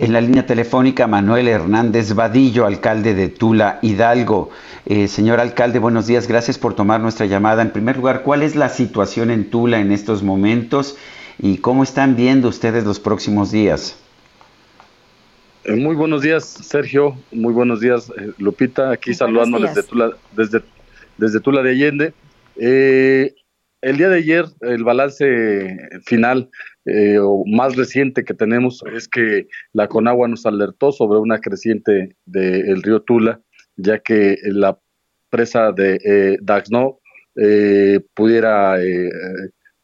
En la línea telefónica, Manuel Hernández Vadillo, alcalde de Tula Hidalgo. Eh, señor alcalde, buenos días. Gracias por tomar nuestra llamada. En primer lugar, ¿cuál es la situación en Tula en estos momentos y cómo están viendo ustedes los próximos días? Eh, Muy buenos días, Sergio. Muy buenos días, eh, Lupita. Aquí saludando desde Tula, desde, desde Tula de Allende. Eh, el día de ayer, el balance final eh, o más reciente que tenemos es que la Conagua nos alertó sobre una creciente del río Tula, ya que la presa de eh, Daxno eh, pudiera eh,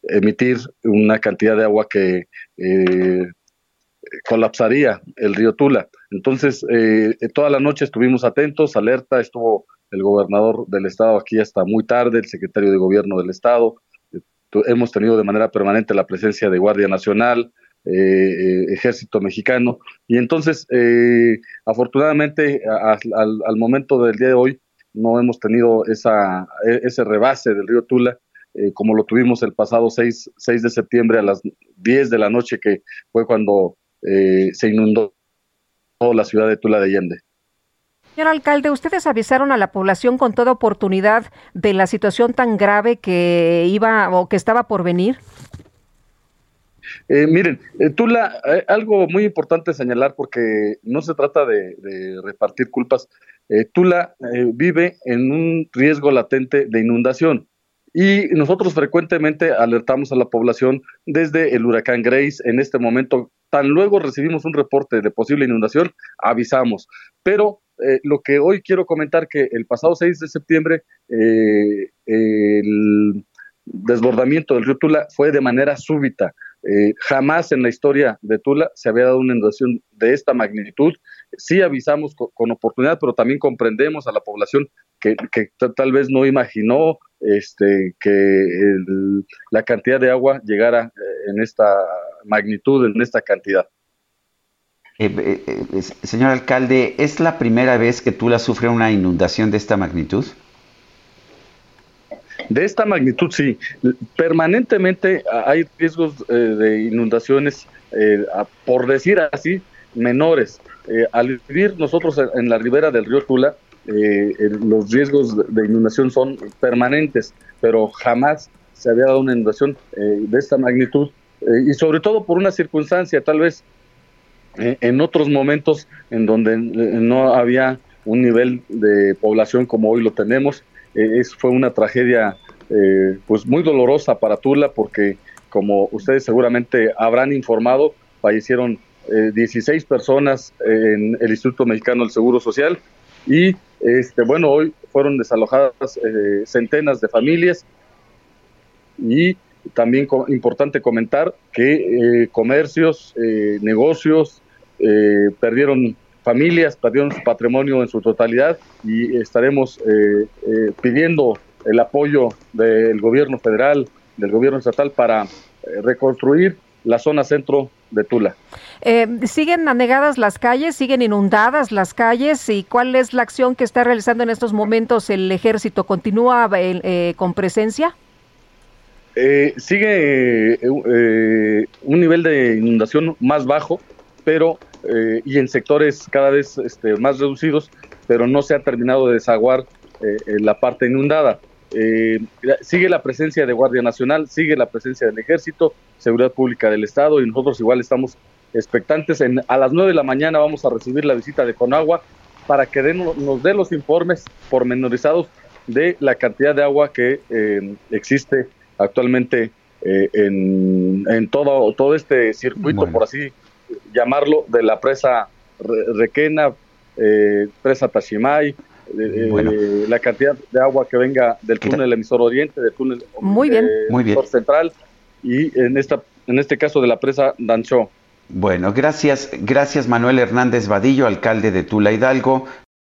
emitir una cantidad de agua que eh, colapsaría el río Tula. Entonces, eh, toda la noche estuvimos atentos, alerta, estuvo el gobernador del estado aquí hasta muy tarde, el secretario de gobierno del estado. Hemos tenido de manera permanente la presencia de Guardia Nacional, eh, eh, Ejército Mexicano, y entonces, eh, afortunadamente, al, al momento del día de hoy, no hemos tenido esa, e- ese rebase del río Tula, eh, como lo tuvimos el pasado 6, 6 de septiembre a las 10 de la noche, que fue cuando eh, se inundó la ciudad de Tula de Allende. Señor alcalde, ustedes avisaron a la población con toda oportunidad de la situación tan grave que iba o que estaba por venir. Eh, miren, eh, Tula, eh, algo muy importante señalar porque no se trata de, de repartir culpas. Tula vive en un riesgo latente de inundación y nosotros frecuentemente alertamos a la población desde el huracán Grace. En este momento, tan luego recibimos un reporte de posible inundación, avisamos. Pero eh, lo que hoy quiero comentar que el pasado 6 de septiembre eh, el desbordamiento del río Tula fue de manera súbita. Eh, jamás en la historia de Tula se había dado una inundación de esta magnitud. Sí avisamos co- con, oportunidad, pero también comprendemos a la población que, tal vez no imaginó este, que la cantidad de agua llegara eh, en esta magnitud, en esta cantidad. Eh, eh, eh, señor alcalde, ¿es la primera vez que Tula sufre una inundación de esta magnitud? De esta magnitud, sí. Permanentemente hay riesgos eh, de inundaciones, eh, por decir así, menores. Al vivir nosotros en, la ribera del río Tula, los riesgos de, inundación son permanentes, pero jamás se había dado una inundación de esta magnitud y sobre todo por una circunstancia, tal vez en otros momentos en donde no había un nivel de población como hoy lo tenemos, eh, es, fue una tragedia eh, pues muy dolorosa para Tula porque como ustedes seguramente habrán informado, fallecieron eh, 16 personas en el Instituto Mexicano del Seguro Social y este bueno hoy fueron desalojadas eh, centenas de familias. Y también co- importante comentar que comercios, negocios eh, perdieron familias, perdieron su patrimonio en su totalidad y estaremos eh, eh, pidiendo el apoyo del gobierno federal, del gobierno estatal para eh, reconstruir la zona centro de Tula. Eh, ¿Siguen anegadas las calles? ¿Siguen inundadas las calles? ¿Y cuál es la acción que está realizando en estos momentos el ejército? ¿Continúa eh, con presencia? Eh, sigue un nivel de inundación más bajo, pero eh, y en sectores cada vez este, más reducidos, pero no se ha terminado de desaguar eh, la parte inundada. Eh, sigue la presencia de Guardia Nacional, sigue la presencia del Ejército, Seguridad Pública del Estado y nosotros igual estamos expectantes. En, a las 9 de la mañana vamos a recibir la visita de Conagua para que den, nos dé los informes pormenorizados de la cantidad de agua que eh, existe actualmente eh, en, en, todo, todo este circuito, bueno. por así llamarlo, de la presa Requena, eh, presa Tashimay, eh, bueno. la cantidad de agua que venga del túnel emisor oriente, del túnel Muy bien. Muy bien. central y en esta en este caso de la presa Dancho. Bueno, gracias, gracias Manuel Hernández Vadillo, alcalde de Tula Hidalgo.